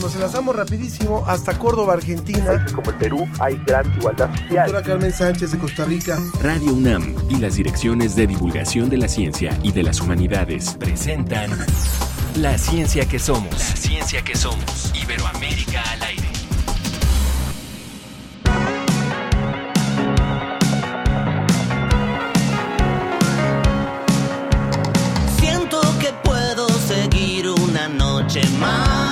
Nos enlazamos rapidísimo hasta Córdoba, Argentina. Como el Perú hay gran igualdad social. Doctora Carmen Sánchez de Costa Rica. Radio UNAM y las direcciones de divulgación de la ciencia y de las humanidades presentan La ciencia que somos. La ciencia que somos. Iberoamérica al aire. Siento que puedo seguir una noche más.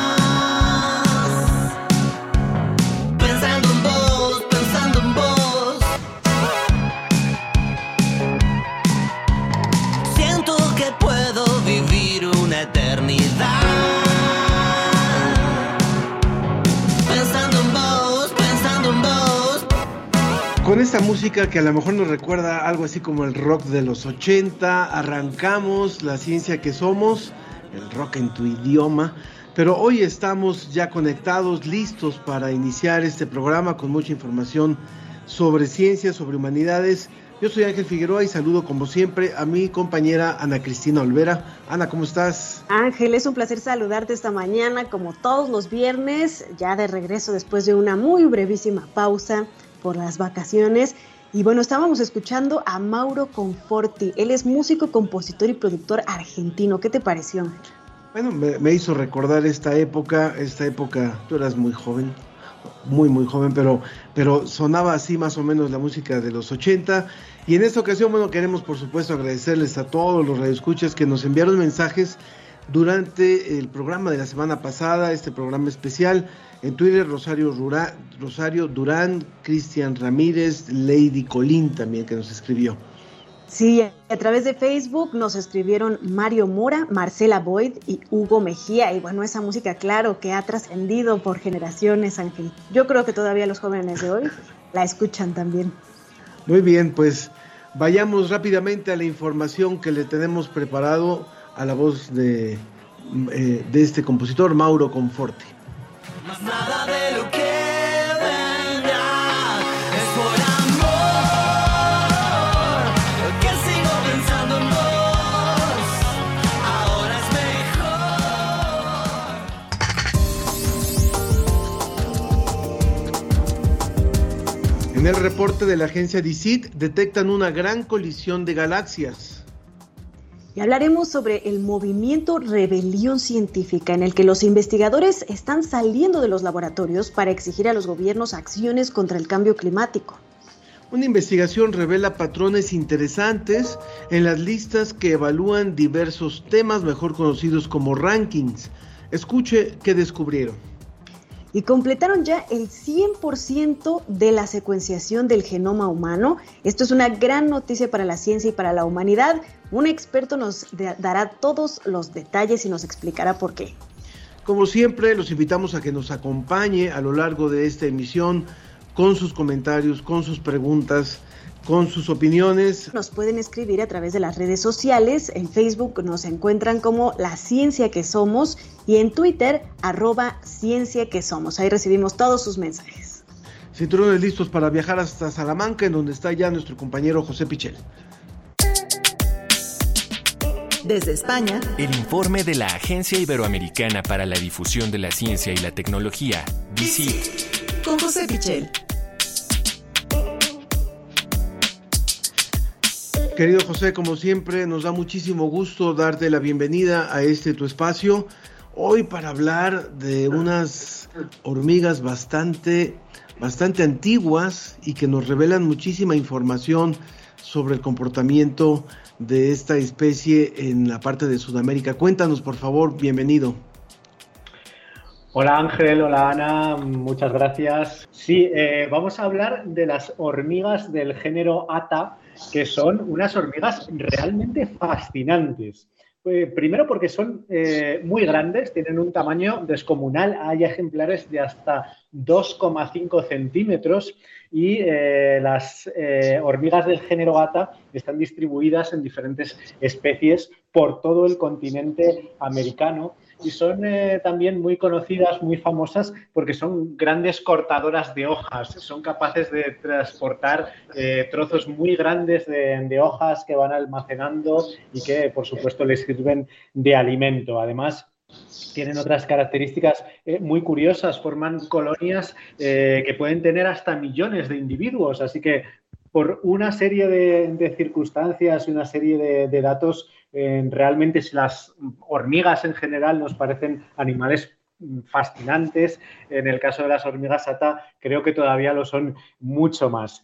Esta música que a lo mejor nos recuerda algo así como el rock de los 80, arrancamos la ciencia que somos, el rock en tu idioma. Pero hoy estamos ya conectados, listos para iniciar este programa con mucha información sobre ciencia, sobre humanidades. Yo soy Ángel Figueroa y saludo como siempre a mi compañera Ana Cristina Olvera. Ana, ¿cómo estás? Ángel, es un placer saludarte esta mañana como todos los viernes, ya de regreso después de una muy brevísima pausa por las vacaciones. Y bueno, estábamos escuchando a Mauro Conforti. Él es músico, compositor y productor argentino. ¿Qué te pareció? Bueno, me, me hizo recordar esta época, esta época, tú eras muy joven, muy muy joven, pero, pero sonaba así más o menos la música de los 80. Y en esta ocasión, bueno, queremos por supuesto agradecerles a todos los radioescuchas que nos enviaron mensajes durante el programa de la semana pasada, este programa especial. En Twitter, Rosario, Rura, Rosario Durán, Cristian Ramírez, Lady Colín también que nos escribió. Sí, a través de Facebook nos escribieron Mario Mora, Marcela Boyd y Hugo Mejía. Y bueno, esa música, claro, que ha trascendido por generaciones, Ángel. Yo creo que todavía los jóvenes de hoy la escuchan también. Muy bien, pues vayamos rápidamente a la información que le tenemos preparado a la voz de, eh, de este compositor, Mauro Conforti. En el reporte de la agencia DICIT detectan una gran colisión de galaxias. Y hablaremos sobre el movimiento Rebelión Científica, en el que los investigadores están saliendo de los laboratorios para exigir a los gobiernos acciones contra el cambio climático. Una investigación revela patrones interesantes en las listas que evalúan diversos temas mejor conocidos como rankings. Escuche qué descubrieron. Y completaron ya el 100% de la secuenciación del genoma humano. Esto es una gran noticia para la ciencia y para la humanidad. Un experto nos dará todos los detalles y nos explicará por qué. Como siempre, los invitamos a que nos acompañe a lo largo de esta emisión con sus comentarios, con sus preguntas, con sus opiniones. Nos pueden escribir a través de las redes sociales. En Facebook nos encuentran como La Ciencia que Somos y en Twitter arroba Ciencia que Somos. Ahí recibimos todos sus mensajes. Cinturones listos para viajar hasta Salamanca, en donde está ya nuestro compañero José Pichel. Desde España, El informe de la Agencia Iberoamericana para la Difusión de la Ciencia y la Tecnología, DICIT. con José Pichel. Querido José, como siempre, nos da muchísimo gusto darte la bienvenida a este tu espacio. Hoy para hablar de unas hormigas bastante, bastante antiguas y que nos revelan muchísima información sobre el comportamiento de esta especie en la parte de Sudamérica. Cuéntanos, por favor, bienvenido. Hola Ángel, hola Ana, muchas gracias. Sí, eh, vamos a hablar de las hormigas del género ATA, que son unas hormigas realmente fascinantes. Eh, primero porque son eh, muy grandes, tienen un tamaño descomunal, hay ejemplares de hasta 2,5 centímetros y eh, las hormigas del género ATA están distribuidas en diferentes especies por todo el continente americano y son eh, también muy conocidas, muy famosas, porque son grandes cortadoras de hojas. Son capaces de transportar eh, trozos muy grandes de, de, hojas que van almacenando y que, por supuesto, les sirven de alimento. Además, tienen otras características eh, muy curiosas, forman colonias que pueden tener hasta millones de individuos, así que por una serie de, circunstancias y una serie de, datos, eh, realmente las hormigas en general nos parecen animales fascinantes. En el caso de las hormigas ata, creo que todavía lo son mucho más.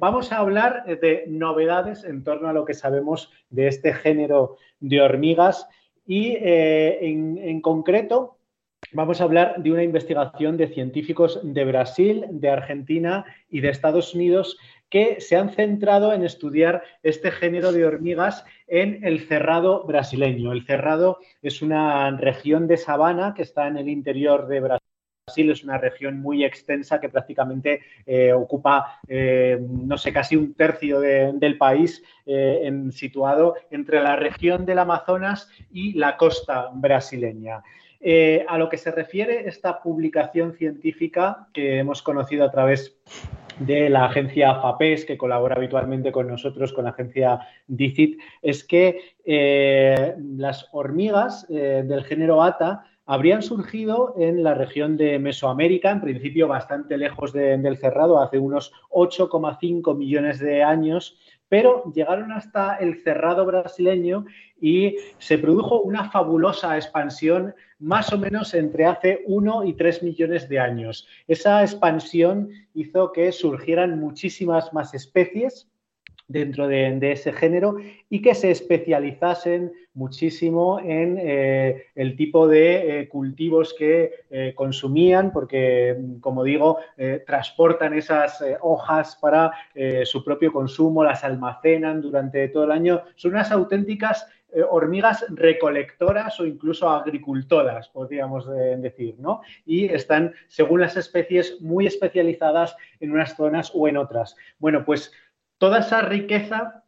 vamos a hablar de novedades en torno a lo que sabemos de este género de hormigas y eh, en, concreto vamos a hablar de una investigación de científicos de Brasil, de Argentina y de Estados Unidos que se han centrado en estudiar este género de hormigas en el cerrado brasileño. El cerrado es una región de sabana que está en el interior de Brasil Brasil es una región muy extensa que prácticamente eh, ocupa, eh, no sé, casi un tercio del país eh, situado entre la región del Amazonas y la costa brasileña. A lo que se refiere esta publicación científica que hemos conocido a través de la agencia FAPES, que colabora habitualmente con nosotros, con la agencia DICIT, es que las hormigas del género ATA habrían surgido en la región de Mesoamérica, en principio bastante lejos del cerrado, hace unos 8,5 millones de años, pero llegaron hasta el cerrado brasileño y se produjo una fabulosa expansión más o menos entre hace 1 y 3 millones de años. Esa expansión hizo que surgieran muchísimas más especies dentro de, ese género y que se especializasen muchísimo en eh, el tipo de eh, cultivos que eh, consumían, porque, como digo, transportan esas hojas para su propio consumo, las almacenan durante todo el año. Son unas auténticas hormigas recolectoras o incluso agricultoras, podríamos decir, ¿no? Y están, según las especies, muy especializadas en unas zonas o en otras. Bueno, pues Toda esa riqueza,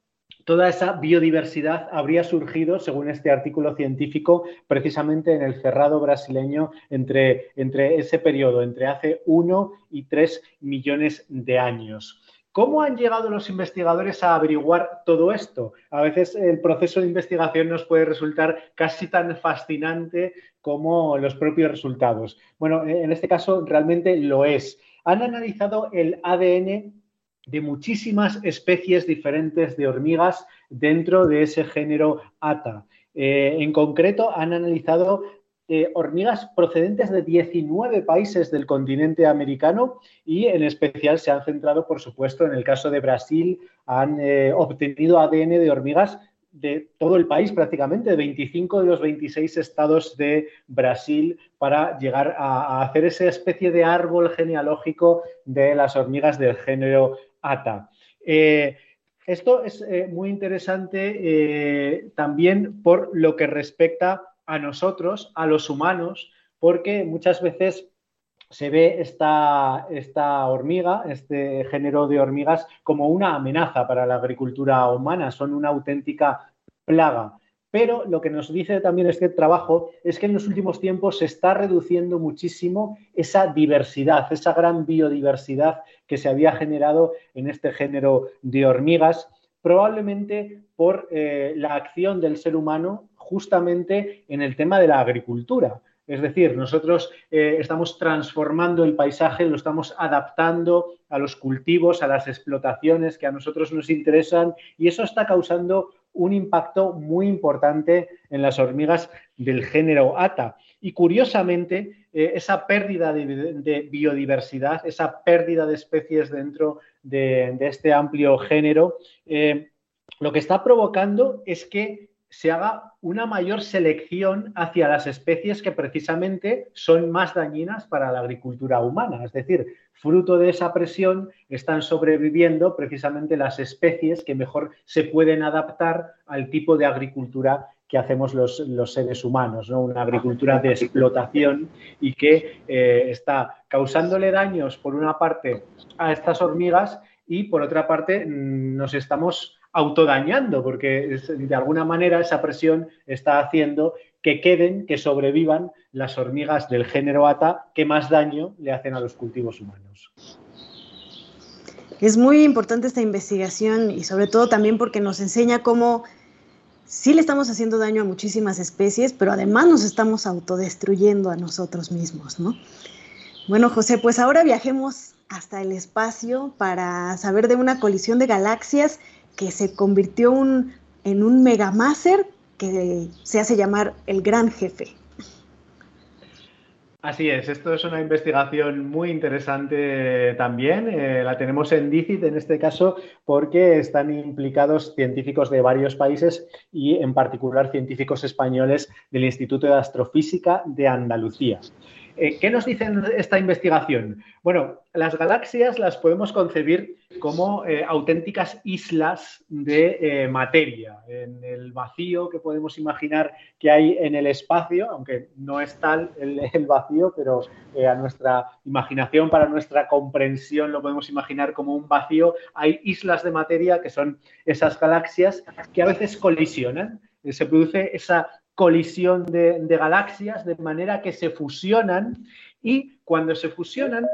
toda esa biodiversidad habría surgido, según este artículo científico, precisamente en el cerrado brasileño entre, entre ese periodo, entre hace uno y tres millones de años. ¿Cómo han llegado los investigadores a averiguar todo esto? A veces el proceso de investigación nos puede resultar casi tan fascinante como los propios resultados. Bueno, en este caso realmente lo es. Han analizado el ADN de muchísimas especies diferentes de hormigas dentro de ese género ATA. Eh, en concreto, han analizado eh, hormigas procedentes de 19 países del continente americano y en especial se han centrado, por supuesto, en el caso de Brasil, han eh, obtenido ADN de hormigas de todo el país prácticamente, de 25 de los 26 estados de Brasil, para llegar a hacer esa especie de árbol genealógico de las hormigas del género ATA. Eh, esto es eh, muy interesante eh, también por lo que respecta a nosotros, a los humanos, porque muchas veces se ve esta, esta, hormiga, este género de hormigas, como una amenaza para la agricultura humana, son una auténtica plaga. Pero lo que nos dice también este trabajo es que en los últimos tiempos se está reduciendo muchísimo esa diversidad, esa gran biodiversidad que se había generado en este género de hormigas, probablemente por eh, la acción del ser humano justamente en el tema de la agricultura. Es decir, nosotros eh, estamos transformando el paisaje, lo estamos adaptando a los cultivos, a las explotaciones que a nosotros nos interesan y eso está causando un impacto muy importante en las hormigas del género ATA. Y curiosamente, eh, esa pérdida de, biodiversidad, esa pérdida de especies dentro de, este amplio género, eh, lo que está provocando es que se haga una mayor selección hacia las especies que precisamente son más dañinas para la agricultura humana. Es decir, fruto de esa presión están sobreviviendo precisamente las especies que mejor se pueden adaptar al tipo de agricultura que hacemos los, seres humanos, ¿no? una agricultura de explotación y que eh, está causándole daños, por una parte, a estas hormigas y, por otra parte, mm, nos estamos autodañando, porque de alguna manera esa presión está haciendo que queden, que sobrevivan las hormigas del género ATA que más daño le hacen a los cultivos humanos. Es muy importante esta investigación y sobre todo también porque nos enseña cómo sí le estamos haciendo daño a muchísimas especies, pero además nos estamos autodestruyendo a nosotros mismos, ¿no? Bueno, José, pues ahora viajemos hasta el espacio para saber de una colisión de galaxias que se convirtió en un megamáser que se hace llamar el gran jefe. Así es, esto es una investigación muy interesante también. eh, la tenemos en DICIT en este caso porque están implicados científicos de varios países y en particular científicos españoles del Instituto de Astrofísica de Andalucía. Eh, ¿Qué nos dice esta investigación? Bueno, las galaxias las podemos concebir como eh, auténticas islas de eh, materia, en el vacío que podemos imaginar que hay en el espacio, aunque no es tal el, el vacío, pero a nuestra imaginación, para nuestra comprensión, lo podemos imaginar como un vacío. Hay islas de materia que son esas galaxias que a veces colisionan. Se produce esa colisión de, galaxias de manera que se fusionan y cuando se fusionan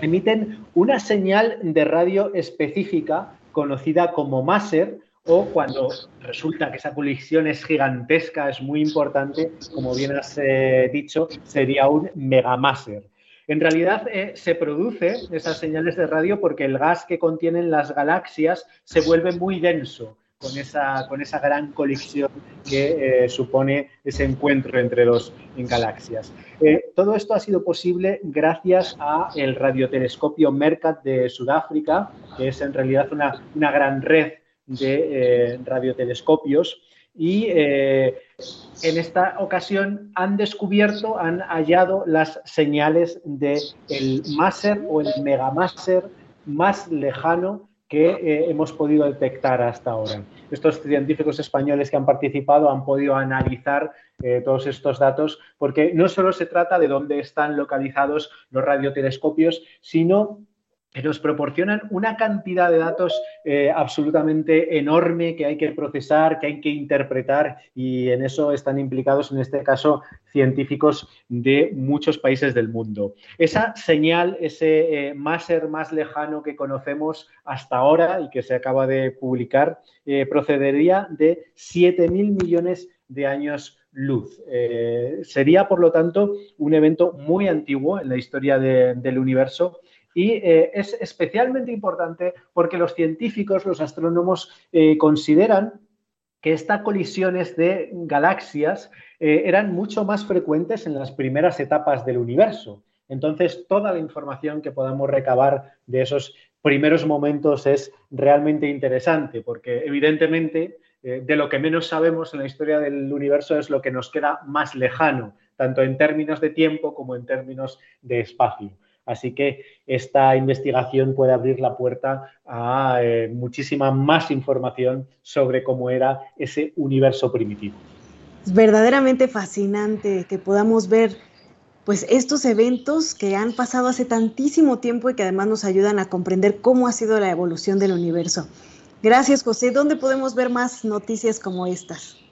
emiten una señal de radio específica conocida como máser o cuando resulta que esa colisión es gigantesca, es muy importante, como bien has eh, dicho, sería un megamáser. En realidad eh, se produce esas señales de radio porque el gas que contienen las galaxias se vuelve muy denso con esa, con esa gran colisión que eh, supone ese encuentro entre dos galaxias. Eh, todo esto ha sido posible gracias al radiotelescopio Mercat de Sudáfrica, que es en realidad una, una gran red de eh, radiotelescopios y en esta ocasión han descubierto, han hallado las señales del máser o el megamáser más lejano que eh, hemos podido detectar hasta ahora. Estos científicos españoles que han participado han podido analizar eh, todos estos datos porque no solo se trata de dónde están localizados los radiotelescopios, sino nos proporcionan una cantidad de datos eh, absolutamente enorme que hay que procesar, que hay que interpretar y en eso están implicados, en este caso, científicos de muchos países del mundo. Esa señal, ese eh, máser más lejano que conocemos hasta ahora y que se acaba de publicar, eh, procedería de 7.000 millones de años luz. Eh, sería, por lo tanto, un evento muy antiguo en la historia de, del universo y eh, es especialmente importante porque los científicos, los astrónomos, eh, consideran que estas colisiones de galaxias eh, eran mucho más frecuentes en las primeras etapas del universo. Entonces, toda la información que podamos recabar de esos primeros momentos es realmente interesante porque, evidentemente, de lo que menos sabemos en la historia del universo es lo que nos queda más lejano, tanto en términos de tiempo como en términos de espacio. Así que esta investigación puede abrir la puerta a eh, muchísima más información sobre cómo era ese universo primitivo. Es verdaderamente fascinante que podamos ver pues estos eventos que han pasado hace tantísimo tiempo y que además nos ayudan a comprender cómo ha sido la evolución del universo. Gracias, José. ¿Dónde podemos ver más noticias como estas?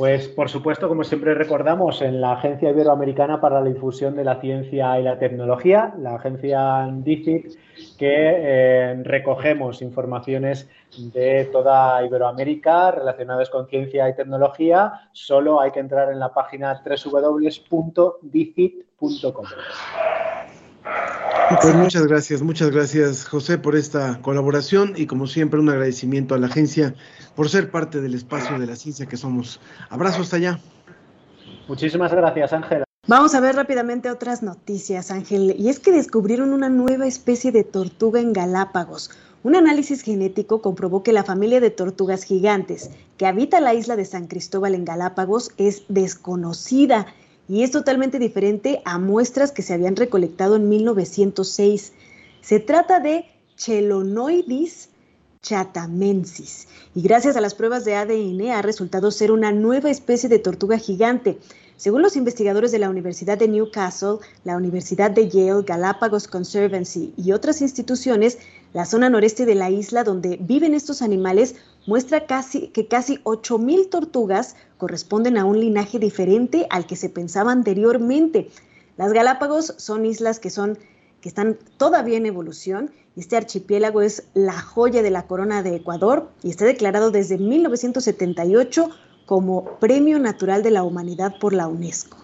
Pues por supuesto, como siempre recordamos, en la Agencia Iberoamericana para la Difusión de la Ciencia y la Tecnología, la agencia DICIT, que eh, recogemos informaciones de toda Iberoamérica relacionadas con ciencia y tecnología. Solo hay que entrar en la página www.dicit.com. Pues muchas gracias, muchas gracias José por esta colaboración y como siempre un agradecimiento a la agencia por ser parte del espacio de la ciencia que somos. Abrazo hasta allá. Muchísimas gracias, Ángela. Vamos a ver rápidamente otras noticias, Ángel. Y es que descubrieron una nueva especie de tortuga en Galápagos. Un análisis genético comprobó que la familia de tortugas gigantes que habita la isla de San Cristóbal en Galápagos es desconocida y es totalmente diferente a muestras que se habían recolectado en 1906. Se trata de Chelonoidis chatamensis y gracias a las pruebas de ADN ha resultado ser una nueva especie de tortuga gigante. Según los investigadores de la Universidad de Newcastle, la Universidad de Yale, Galapagos Conservancy y otras instituciones, la zona noreste de la isla donde viven estos animales muestra casi, que casi 8.000 tortugas corresponden a un linaje diferente al que se pensaba anteriormente. Las Galápagos son islas que, son, que están todavía en evolución Este archipiélago es la joya de la corona de Ecuador y está declarado desde 1978 como Premio Natural de la Humanidad por la UNESCO.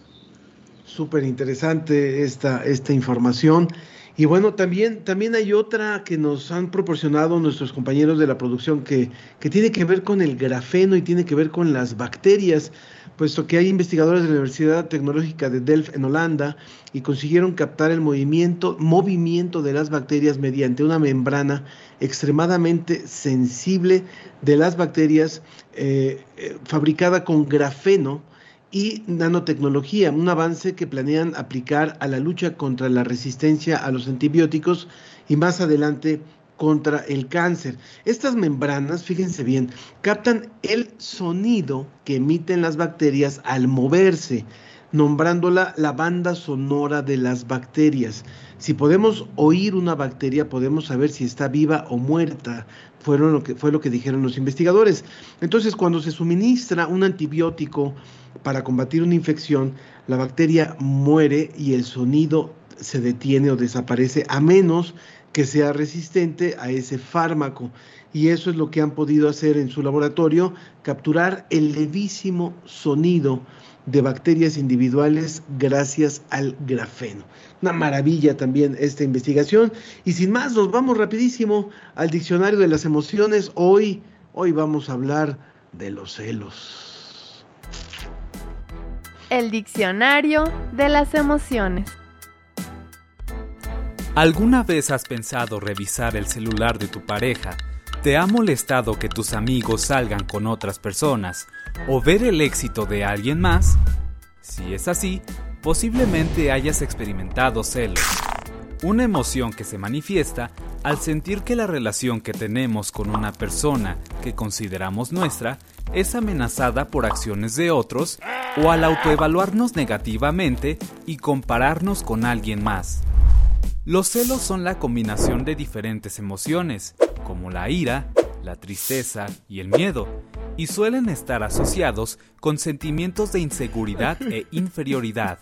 Súper interesante esta, esta información. Y bueno, también, también hay otra que nos han proporcionado nuestros compañeros de la producción que, que tiene que ver con el grafeno y tiene que ver con las bacterias, puesto que hay investigadores de la Universidad Tecnológica de Delft en Holanda y consiguieron captar el movimiento, movimiento de las bacterias mediante una membrana extremadamente sensible de las bacterias eh, eh, fabricada con grafeno y nanotecnología, un avance que planean aplicar a la lucha contra la resistencia a los antibióticos y más adelante contra el cáncer. Estas membranas, fíjense bien, captan el sonido que emiten las bacterias al moverse, nombrándola la banda sonora de las bacterias. Si podemos oír una bacteria, podemos saber si está viva o muerta. Fueron lo que, fue lo que dijeron los investigadores. Entonces, cuando se suministra un antibiótico para combatir una infección, la bacteria muere y el sonido se detiene o desaparece, a menos que sea resistente a ese fármaco. Y eso es lo que han podido hacer en su laboratorio, capturar el levísimo sonido de bacterias individuales gracias al grafeno. Una maravilla también esta investigación. Y sin más, nos vamos rapidísimo al diccionario de las emociones. Hoy, hoy vamos a hablar de los celos. El diccionario de las emociones. ¿Alguna vez has pensado revisar el celular de tu pareja? ¿Te ha molestado que tus amigos salgan con otras personas o ver el éxito de alguien más? Si es así, posiblemente hayas experimentado celos, una emoción que se manifiesta al sentir que la relación que tenemos con una persona que consideramos nuestra es amenazada por acciones de otros o al autoevaluarnos negativamente y compararnos con alguien más. Los celos son la combinación de diferentes emociones, como la ira, la tristeza y el miedo, y suelen estar asociados con sentimientos de inseguridad e inferioridad.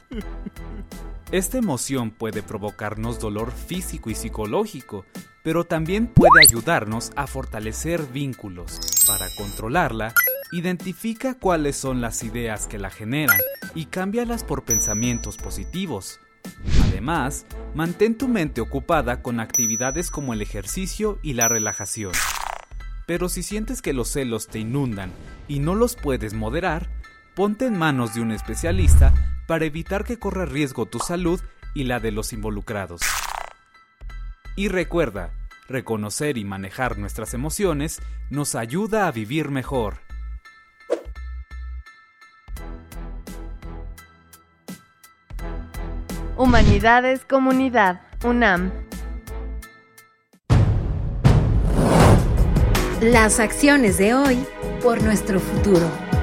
Esta emoción puede provocarnos dolor físico y psicológico, pero también puede ayudarnos a fortalecer vínculos. Para controlarla, identifica cuáles son las ideas que la generan y cámbialas por pensamientos positivos. Además, mantén tu mente ocupada con actividades como el ejercicio y la relajación. Pero si sientes que los celos te inundan y no los puedes moderar, ponte en manos de un especialista para evitar que corra riesgo tu salud y la de los involucrados. Y recuerda, reconocer y manejar nuestras emociones nos ayuda a vivir mejor. Humanidades Comunidad, UNAM. Las acciones de hoy por nuestro futuro.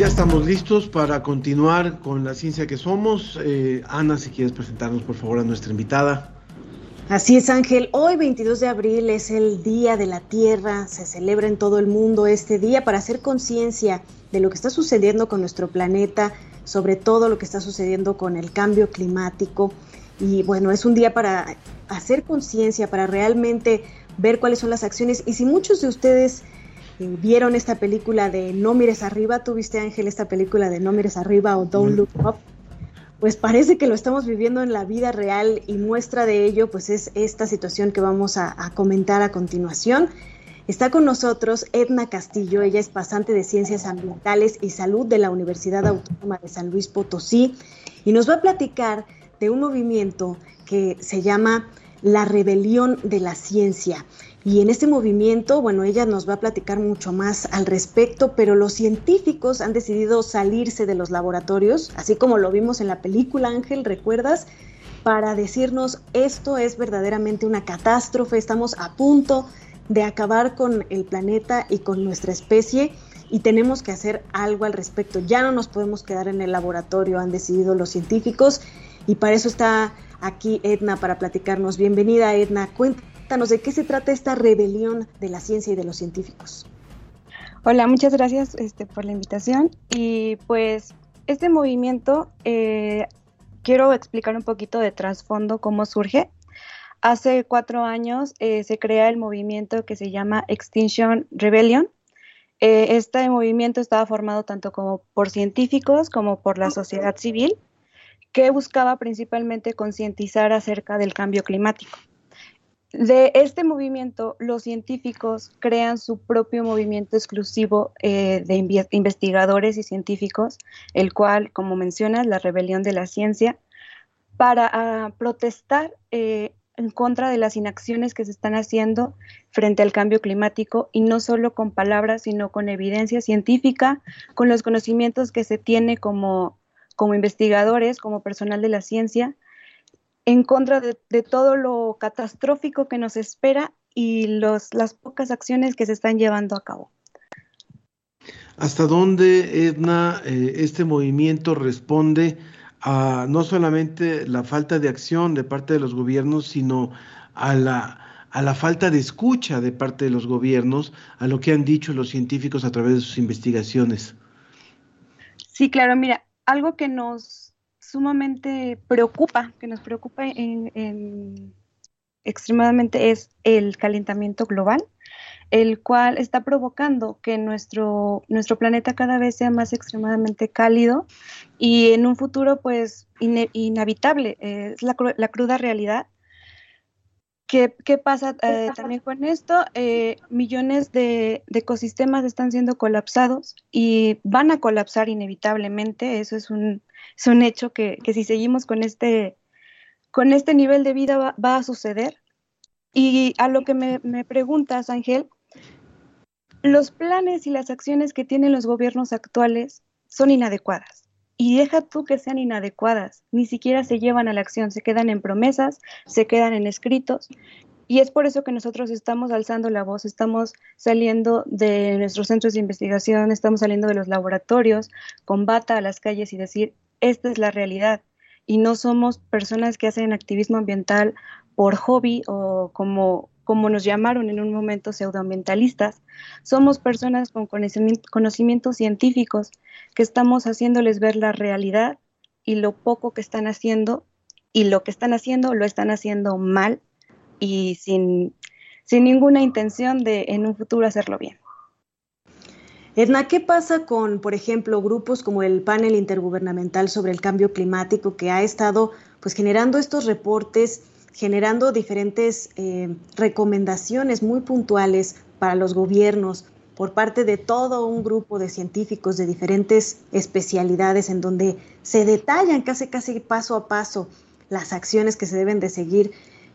Ya estamos listos para continuar con la ciencia que somos. Eh, Ana, si quieres presentarnos por favor a nuestra invitada. Así es, Ángel. Hoy, 22 de abril, es el Día de la Tierra. Se celebra en todo el mundo este día para hacer conciencia de lo que está sucediendo con nuestro planeta, sobre todo lo que está sucediendo con el cambio climático. Y bueno, es un día para hacer conciencia, para realmente ver cuáles son las acciones. Y si muchos de ustedes vieron esta película de No mires arriba, ¿tuviste Ángel esta película de No mires arriba o Don't Look Up? Pues parece que lo estamos viviendo en la vida real y muestra de ello pues es esta situación que vamos a, a comentar a continuación. Está con nosotros Edna Castillo, ella es pasante de Ciencias Ambientales y Salud de la Universidad Autónoma de San Luis Potosí y nos va a platicar de un movimiento que se llama la rebelión de la ciencia. Y en este movimiento, bueno, ella nos va a platicar mucho más al respecto, pero los científicos han decidido salirse de los laboratorios, así como lo vimos en la película Ángel, ¿recuerdas? para decirnos esto es verdaderamente una catástrofe, estamos a punto de acabar con el planeta y con nuestra especie y tenemos que hacer algo al respecto. Ya no nos podemos quedar en el laboratorio, han decidido los científicos y para eso está aquí Edna para platicarnos. Bienvenida Edna, cuéntanos de qué se trata esta rebelión de la ciencia y de los científicos. Hola, muchas gracias este, por la invitación y pues este movimiento eh, quiero explicar un poquito de trasfondo cómo surge. Hace cuatro años eh, se crea el movimiento que se llama Extinction Rebellion. Eh, este movimiento estaba formado tanto como por científicos como por la sociedad civil, que buscaba principalmente concientizar acerca del cambio climático. De este movimiento, los científicos crean su propio movimiento exclusivo eh, de investigadores y científicos, el cual, como mencionas, la rebelión de la ciencia, para ah, protestar eh, en contra de las inacciones que se están haciendo frente al cambio climático y no solo con palabras, sino con evidencia científica, con los conocimientos que se tiene como, como investigadores, como personal de la ciencia, en contra de, todo lo catastrófico que nos espera y los, las pocas acciones que se están llevando a cabo. ¿Hasta dónde, Edna, eh, este movimiento responde a no solamente la falta de acción de parte de los gobiernos, sino a la, a la falta de escucha de parte de los gobiernos a lo que han dicho los científicos a través de sus investigaciones? Sí, claro, mira, algo que nos sumamente preocupa, que nos preocupa en, extremadamente es el calentamiento global, el cual está provocando que nuestro, nuestro planeta cada vez sea más extremadamente cálido y en un futuro pues inhabitable. es la, la, cruda realidad ¿Qué, pasa eh, también con esto? Eh, millones de, ecosistemas están siendo colapsados y van a colapsar inevitablemente. Eso es un, un hecho que, si seguimos con este, con este nivel de vida va, a suceder. Y a lo que me, me preguntas, Ángel, los planes y las acciones que tienen los gobiernos actuales son inadecuadas. Y deja tú que sean inadecuadas, ni siquiera se llevan a la acción, se quedan en promesas, se quedan en escritos. Y es por eso que nosotros estamos alzando la voz, estamos saliendo de nuestros centros de investigación, estamos saliendo de los laboratorios, con bata a las calles y decir, esta es la realidad. Y no somos personas que hacen activismo ambiental por hobby o como como nos llamaron en un momento pseudoambientalistas, somos personas con conocimientos científicos que estamos haciéndoles ver la realidad y lo poco que están haciendo y lo que están haciendo lo están haciendo mal y sin, sin ninguna intención de en un futuro hacerlo bien. Edna, ¿qué pasa con, por ejemplo, grupos como el Panel Intergubernamental sobre el Cambio Climático que ha estado pues generando estos reportes generando diferentes eh, recomendaciones muy puntuales para los gobiernos por parte de todo un grupo de científicos de diferentes especialidades en donde se detallan casi casi paso a paso las acciones que se deben de seguir.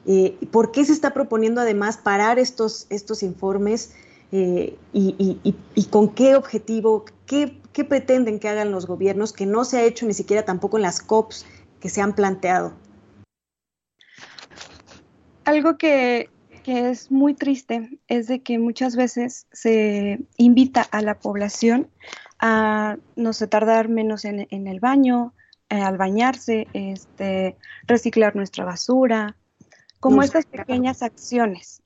Eh, ¿Por qué se está proponiendo además parar estos, estos informes eh, y, con qué objetivo, qué, qué pretenden que hagan los gobiernos que no se ha hecho ni siquiera tampoco en las COPs que se han planteado? algo que, es muy triste es de que muchas veces se invita a la población a no sé, tardar menos en, el baño, eh, al bañarse, este, reciclar nuestra basura, como estas pequeñas acciones.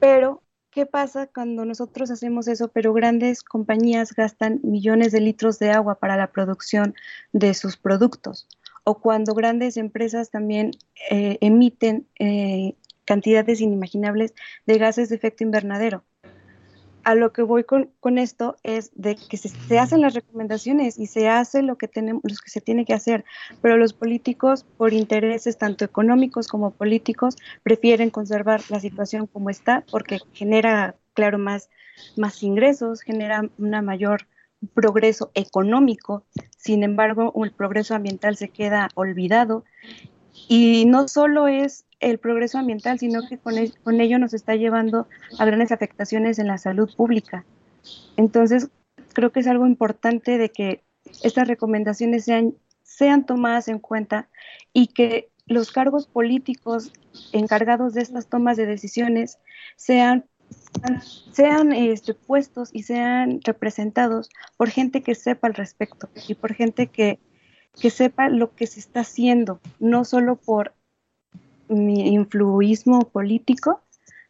Pero, ¿qué pasa cuando nosotros hacemos eso, pero grandes compañías gastan millones de litros de agua para la producción de sus productos? o cuando grandes empresas también eh, emiten eh, cantidades inimaginables de gases de efecto invernadero. A lo que voy con, esto es de que se, hacen las recomendaciones y se hace lo que, tenemos, lo que se tiene que hacer, pero los políticos, por intereses tanto económicos como políticos, prefieren conservar la situación como está porque genera, claro, más, más ingresos, genera una mayor progreso económico, sin embargo, el progreso ambiental se queda olvidado. Y no solo es el progreso ambiental, sino que con, ello nos está llevando a grandes afectaciones en la salud pública. Entonces, creo que es algo importante de que estas recomendaciones sean, sean tomadas en cuenta y que los cargos políticos encargados de estas tomas de decisiones sean sean este, puestos y sean representados por gente que sepa al respecto y por gente que, que sepa lo que se está haciendo, no solo por mi influismo político,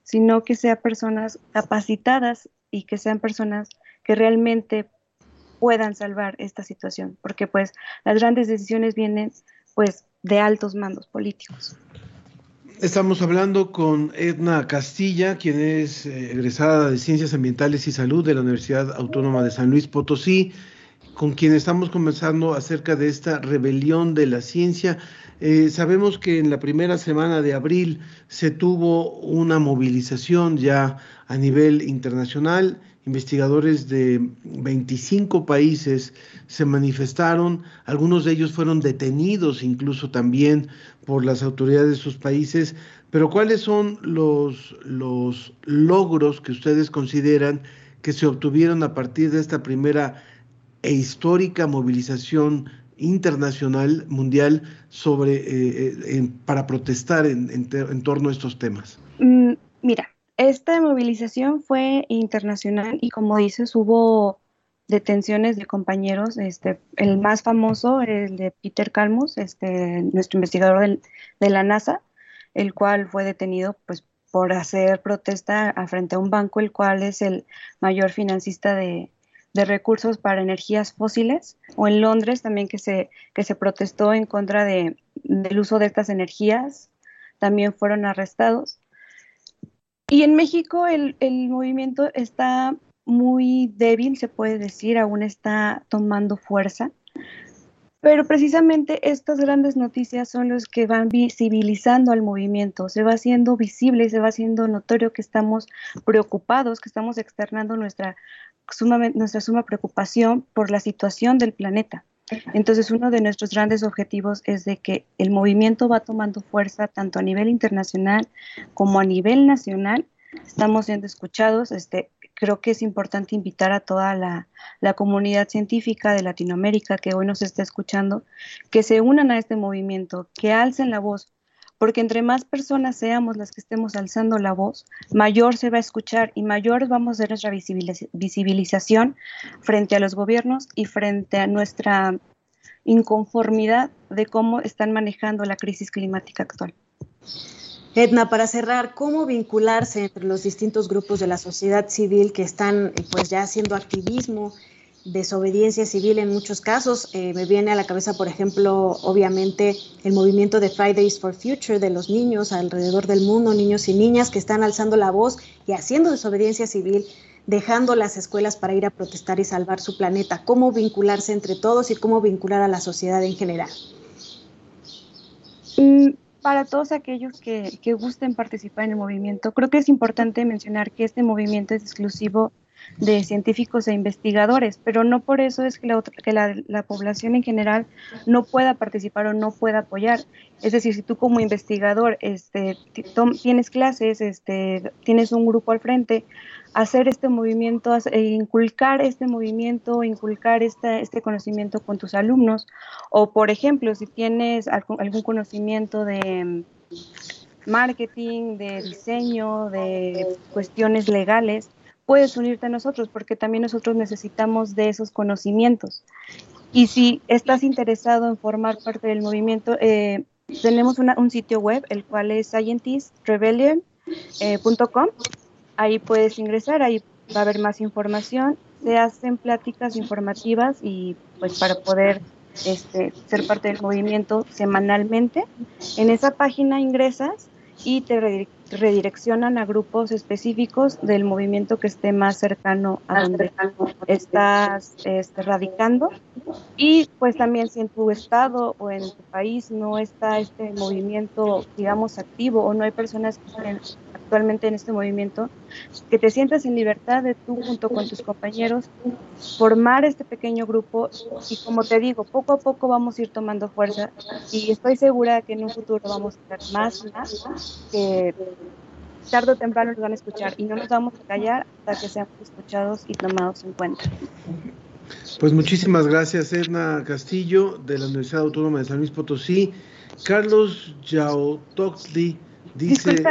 sino que sean personas capacitadas y que sean personas que realmente puedan salvar esta situación, porque pues las grandes decisiones vienen pues de altos mandos políticos. Estamos hablando con Edna Castilla, quien es eh, egresada de Ciencias Ambientales y Salud de la Universidad Autónoma de San Luis Potosí, con quien estamos conversando acerca de esta rebelión de la ciencia. Eh, sabemos que en la primera semana de abril se tuvo una movilización ya a nivel internacional. Investigadores de 25 países se manifestaron, algunos de ellos fueron detenidos incluso también por las autoridades de sus países, pero ¿cuáles son los, los logros que ustedes consideran que se obtuvieron a partir de esta primera e histórica movilización internacional, mundial, sobre, eh, eh, para protestar en, en, torno a estos temas? Mm, mira, esta movilización fue internacional y como dices, hubo detenciones de compañeros, este, el más famoso, el de Peter Kalmus, este, nuestro investigador de la NASA, el cual fue detenido pues, por hacer protesta frente a un banco, el cual es el mayor financista de, recursos para energías fósiles, o en Londres también que se, que se protestó en contra de, del uso de estas energías, también fueron arrestados. Y en México el, movimiento está muy débil, se puede decir, aún está tomando fuerza. Pero precisamente estas grandes noticias son los que van visibilizando al movimiento, se va haciendo visible, se va haciendo notorio que estamos preocupados, que estamos externando nuestra nuestra suma preocupación por la situación del planeta. Entonces, uno de nuestros grandes objetivos es de que el movimiento va tomando fuerza tanto a nivel internacional como a nivel nacional. Estamos siendo escuchados. Este, creo que es importante invitar a toda la, la comunidad científica de Latinoamérica que hoy nos está escuchando, que se unan a este movimiento, que alcen la voz, porque entre más personas seamos las que estemos alzando la voz, mayor se va a escuchar y mayor vamos a ser nuestra visibilización frente a los gobiernos y frente a nuestra inconformidad de cómo están manejando la crisis climática actual. Edna, para cerrar, ¿cómo vincularse entre los distintos grupos de la sociedad civil que están pues ya haciendo activismo desobediencia civil en muchos casos. Eh, me viene a la cabeza, por ejemplo, obviamente el movimiento de Fridays for Future de los niños alrededor del mundo, niños y niñas que están alzando la voz y haciendo desobediencia civil, dejando las escuelas para ir a protestar y salvar su planeta. ¿Cómo vincularse entre todos y cómo vincular a la sociedad en general? Mm, para todos aquellos que, que gusten participar en el movimiento, creo que es importante mencionar que este movimiento es exclusivo científicos e investigadores, pero no por eso es que, la, que la, población en general no pueda participar o no pueda apoyar. Es decir, si tú como investigador este, tienes clases, este, tienes un grupo al frente, hacer este movimiento, e inculcar este movimiento, inculcar esta, este conocimiento con tus alumnos, o por ejemplo, si tienes algún, algún conocimiento de marketing, de diseño, de cuestiones legales, puedes unirte a nosotros porque también nosotros necesitamos de esos conocimientos. Y si estás interesado en formar parte del movimiento, eh, tenemos un sitio web, el cual es scientistrebellion.com. Eh, ahí puedes ingresar, ahí va a haber más información. Se hacen pláticas informativas y pues para poder este, ser parte del movimiento semanalmente. En esa página ingresas y te redireccionan a grupos específicos del movimiento que esté más cercano a donde estás este, radicando. Y pues también si en tu estado o en tu país no está este movimiento, digamos, activo o no hay personas que estén actualmente en este movimiento, que te sientas en libertad de tú junto con tus compañeros formar este pequeño grupo y como te digo, poco a poco vamos a ir tomando fuerza y estoy segura que en un futuro vamos a tener más que tarde o temprano nos van a escuchar y no nos vamos a callar hasta que seamos escuchados y tomados en cuenta. Pues muchísimas gracias, Edna Castillo, de la Universidad Autónoma de San Luis Potosí Carlos Yao Toxley dice: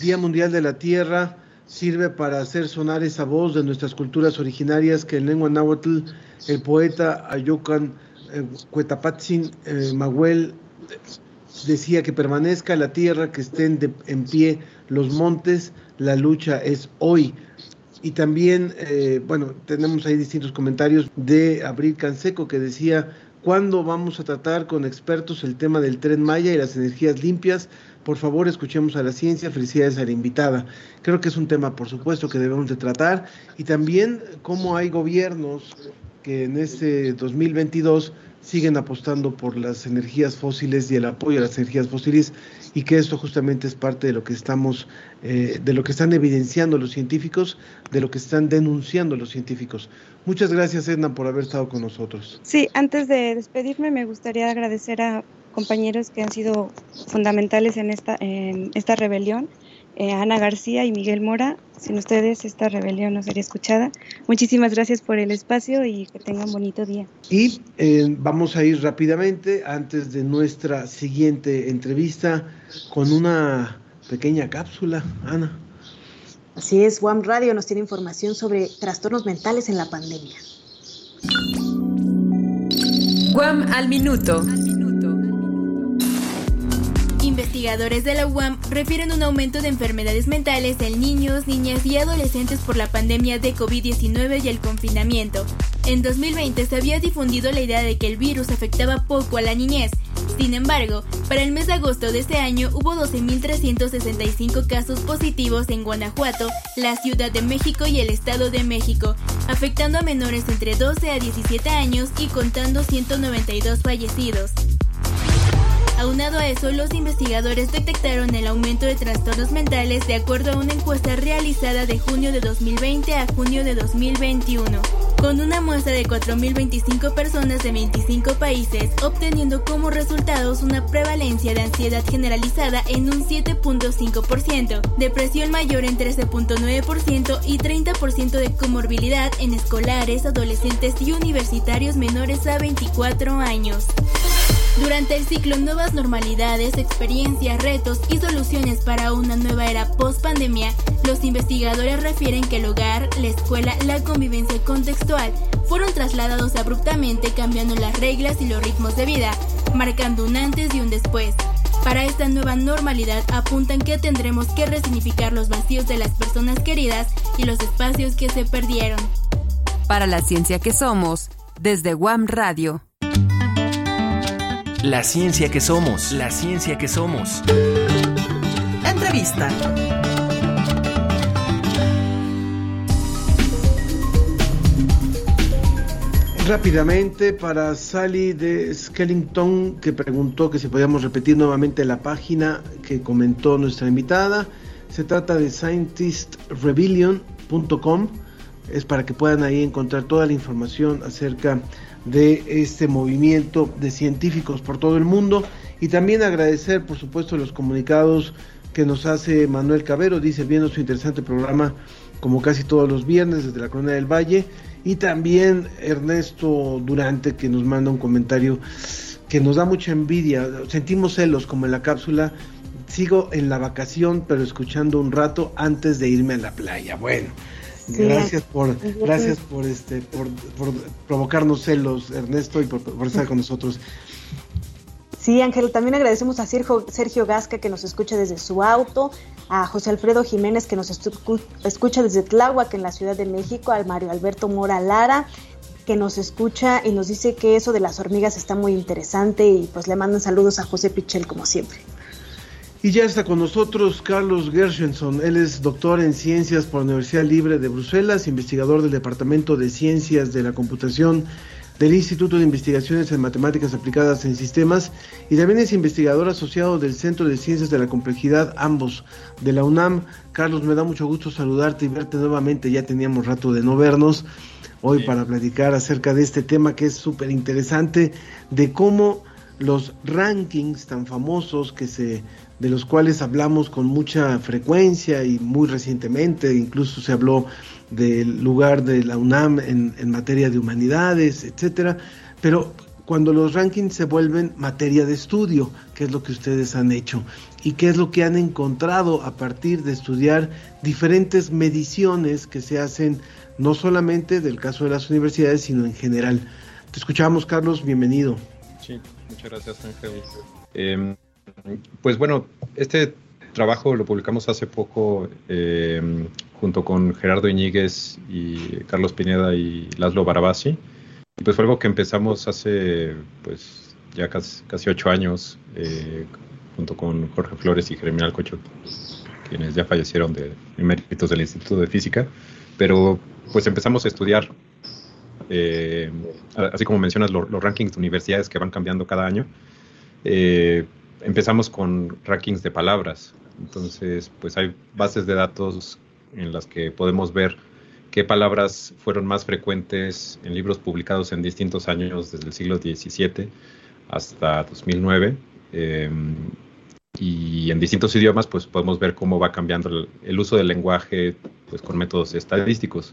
Día Mundial de la Tierra sirve para hacer sonar esa voz de nuestras culturas originarias que en lengua náhuatl el poeta Ayocan eh, Cuetapatzin eh, decía que permanezca la tierra, que estén en pie los montes, la lucha es hoy. Y también, eh, bueno, tenemos ahí distintos comentarios de Abril Canseco que decía, ¿cuándo vamos a tratar con expertos el tema del tren Maya y las energías limpias? Por favor, escuchemos a la ciencia, felicidades a la invitada. Creo que es un tema, por supuesto, que debemos de tratar. Y también cómo hay gobiernos que en este 2022 siguen apostando por las energías fósiles y el apoyo a las energías fósiles y que esto justamente es parte de lo que estamos, eh, de lo que están evidenciando los científicos, de lo que están denunciando los científicos. Muchas gracias, Edna, por haber estado con nosotros. Sí, antes de despedirme me gustaría agradecer a compañeros que han sido fundamentales en esta, en esta rebelión, eh, Ana García y Miguel Mora. Sin ustedes esta rebelión no sería escuchada. Muchísimas gracias por el espacio y que tengan bonito día. Y eh, vamos a ir rápidamente, antes de nuestra siguiente entrevista, con una pequeña cápsula, Ana. Así es, WAM Radio nos tiene información sobre trastornos mentales en la pandemia. Guam al minuto. Investigadores de la UAM refieren un aumento de enfermedades mentales en niños, niñas y adolescentes por la pandemia de COVID-19 y el confinamiento. En 2020 se había difundido la idea de que el virus afectaba poco a la niñez. Sin embargo, para el mes de agosto de este año hubo 12.365 casos positivos en Guanajuato, la Ciudad de México y el Estado de México, afectando a menores entre 12 a 17 años y contando 192 fallecidos. Aunado a eso, los investigadores detectaron el aumento de trastornos mentales de acuerdo a una encuesta realizada de junio de 2020 a junio de 2021, con una muestra de 4.025 personas de 25 países, obteniendo como resultados una prevalencia de ansiedad generalizada en un 7.5%, depresión mayor en 13.9% y 30% de comorbilidad en escolares, adolescentes y universitarios menores a 24 años. Durante el ciclo Nuevas Normalidades, Experiencias, Retos y Soluciones para una nueva era post-pandemia, los investigadores refieren que el hogar, la escuela, la convivencia contextual fueron trasladados abruptamente cambiando las reglas y los ritmos de vida, marcando un antes y un después. Para esta nueva normalidad apuntan que tendremos que resignificar los vacíos de las personas queridas y los espacios que se perdieron. Para la ciencia que somos, desde Guam Radio. La ciencia que somos, la ciencia que somos. Entrevista. Rápidamente para Sally de Skellington que preguntó que si podíamos repetir nuevamente la página que comentó nuestra invitada. Se trata de scientistrebellion.com. Es para que puedan ahí encontrar toda la información acerca de este movimiento de científicos por todo el mundo. Y también agradecer, por supuesto, los comunicados que nos hace Manuel Cabero. Dice, viendo su interesante programa como casi todos los viernes desde la Corona del Valle. Y también Ernesto Durante que nos manda un comentario que nos da mucha envidia. Sentimos celos como en la cápsula. Sigo en la vacación, pero escuchando un rato antes de irme a la playa. Bueno, Sí. gracias por, gracias por este, por, por provocarnos celos, Ernesto, y por, por estar con nosotros. Sí, Ángel, también agradecemos a Sergio, Sergio Gasca que nos escucha desde su auto, a José Alfredo Jiménez que nos escucha desde Tláhuac en la Ciudad de México, al Mario Alberto Mora Lara que nos escucha y nos dice que eso de las hormigas está muy interesante y pues le mandan saludos a José Pichel como siempre. Y ya está con nosotros Carlos Gershenson. Él es doctor en ciencias por la Universidad Libre de Bruselas, investigador del Departamento de Ciencias de la Computación del Instituto de Investigaciones en Matemáticas Aplicadas en Sistemas y también es investigador asociado del Centro de Ciencias de la Complejidad, ambos de la UNAM. Carlos, me da mucho gusto saludarte y verte nuevamente. Ya teníamos rato de no vernos hoy para platicar acerca de este tema que es súper interesante, de cómo los rankings tan famosos que se de los cuales hablamos con mucha frecuencia y muy recientemente, incluso se habló del lugar de la UNAM en, en materia de humanidades, etcétera. Pero cuando los rankings se vuelven materia de estudio, que es lo que ustedes han hecho y qué es lo que han encontrado a partir de estudiar diferentes mediciones que se hacen no solamente del caso de las universidades, sino en general. Te escuchamos, Carlos, bienvenido. Sí, muchas gracias, Ángel. Eh, pues bueno, este trabajo lo publicamos hace poco eh, junto con Gerardo Iñiguez y Carlos Pineda y Laszlo Barabasi. Y pues fue algo que empezamos hace pues ya casi, casi ocho años eh, junto con Jorge Flores y Jeremías Alcocho, quienes ya fallecieron de méritos del Instituto de Física. Pero pues empezamos a estudiar, eh, así como mencionas, los rankings de universidades que van cambiando cada año. Empezamos con rankings de palabras. Entonces, pues hay bases de datos en las que podemos ver qué palabras fueron más frecuentes en libros publicados en distintos años desde el siglo XVII hasta 2009. Em, y en distintos idiomas, pues podemos ver cómo va cambiando el, el, uso del lenguaje pues, con métodos estadísticos.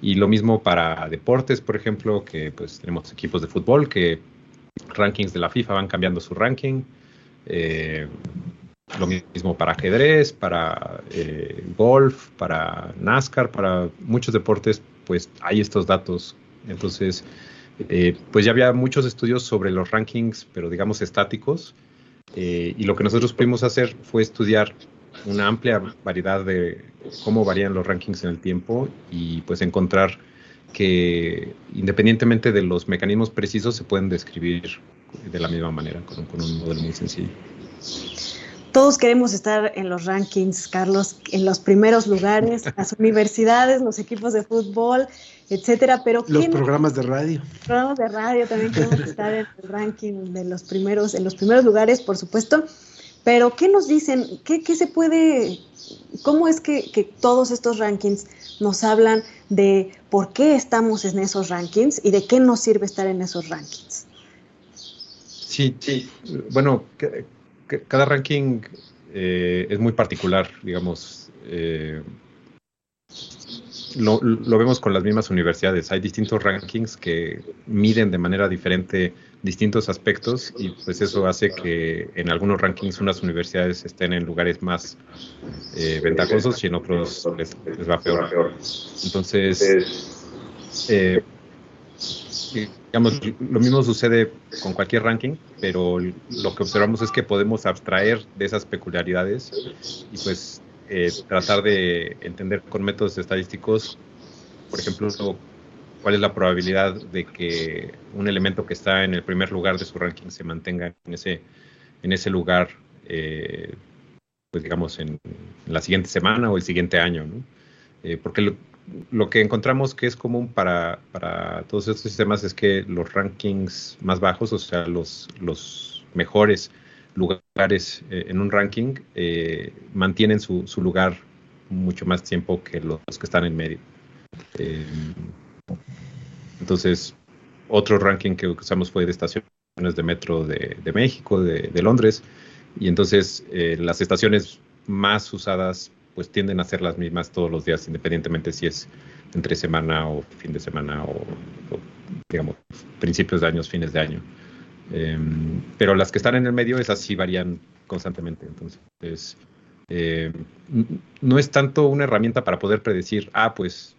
Y lo mismo para deportes, por ejemplo, que pues tenemos equipos de fútbol que rankings de la FIFA van cambiando su ranking. Eh, lo mismo para ajedrez, para eh, golf, para NASCAR, para muchos deportes, pues hay estos datos. Entonces, eh, pues ya había muchos estudios sobre los rankings, pero digamos estáticos. Y lo que nosotros pudimos hacer fue estudiar una amplia variedad de cómo varían los rankings en el tiempo y pues encontrar que independientemente de los mecanismos precisos se pueden describir de la misma manera, con, con un modelo muy sencillo. Todos queremos estar en los rankings, Carlos, en los primeros lugares, las universidades, los equipos de fútbol, etcétera, pero los programas de radio. Programas de radio también queremos estar en el ranking de los primeros, en los primeros lugares, por supuesto. Pero, ¿qué nos dicen? ¿Qué, qué se puede, cómo es que, que, todos estos rankings nos hablan de por qué estamos en esos rankings y de qué nos sirve estar en esos rankings? Sí, sí. Bueno, cada ranking eh, es muy particular, digamos. Eh, lo, vemos con las mismas universidades. Hay distintos rankings que miden de manera diferente distintos aspectos y pues eso hace que en algunos rankings unas universidades estén en lugares más eh, ventajosos y en otros les, va peor. Entonces, eh, digamos, lo mismo sucede con cualquier ranking, pero lo que observamos es que podemos abstraer de esas peculiaridades y pues eh, tratar de entender con métodos estadísticos, por ejemplo, cuál es la probabilidad de que un elemento que está en el primer lugar de su ranking se mantenga en ese, en ese lugar, eh, pues digamos, en, en, la siguiente semana o el siguiente año, ¿no? Eh, porque lo, lo, que encontramos que es común para, para, todos estos sistemas es que los rankings más bajos, o sea, los, los mejores lugares eh, en un ranking, eh, mantienen su, su, lugar mucho más tiempo que los que están en medio. Eh, entonces, otro ranking que usamos fue de estaciones de metro de, de México, de, de, Londres, y entonces eh, las estaciones más usadas pues tienden a ser las mismas todos los días, independientemente si es entre semana o fin de semana o, digamos, principios de años, fines de año. Eh, pero las que están en el medio, esas sí varían constantemente. Entonces, eh, no es tanto una herramienta para poder predecir, ah, pues,